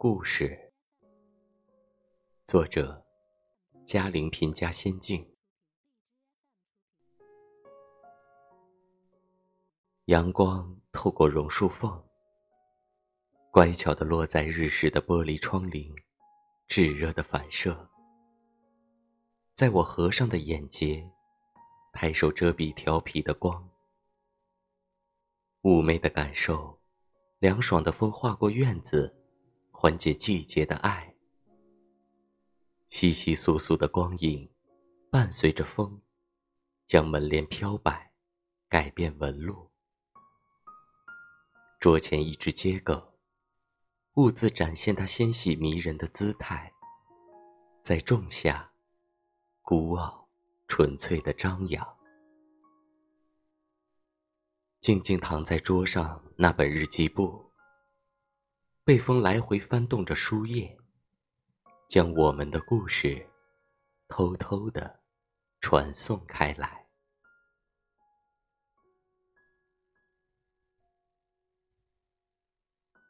故事，作者：嘉陵平家仙境。阳光透过榕树缝，乖巧的落在日式的玻璃窗棂，炙热的反射，在我合上的眼睫，抬手遮蔽调皮的光。妩媚的感受，凉爽的风划过院子。缓解季节的爱，稀稀疏疏的光影，伴随着风，将门帘飘摆，改变纹路。桌前一只桔梗，兀自展现它纤细迷人的姿态，在仲夏，孤傲纯粹的张扬。静静躺在桌上那本日记簿。被风来回翻动着书页，将我们的故事偷偷的传送开来。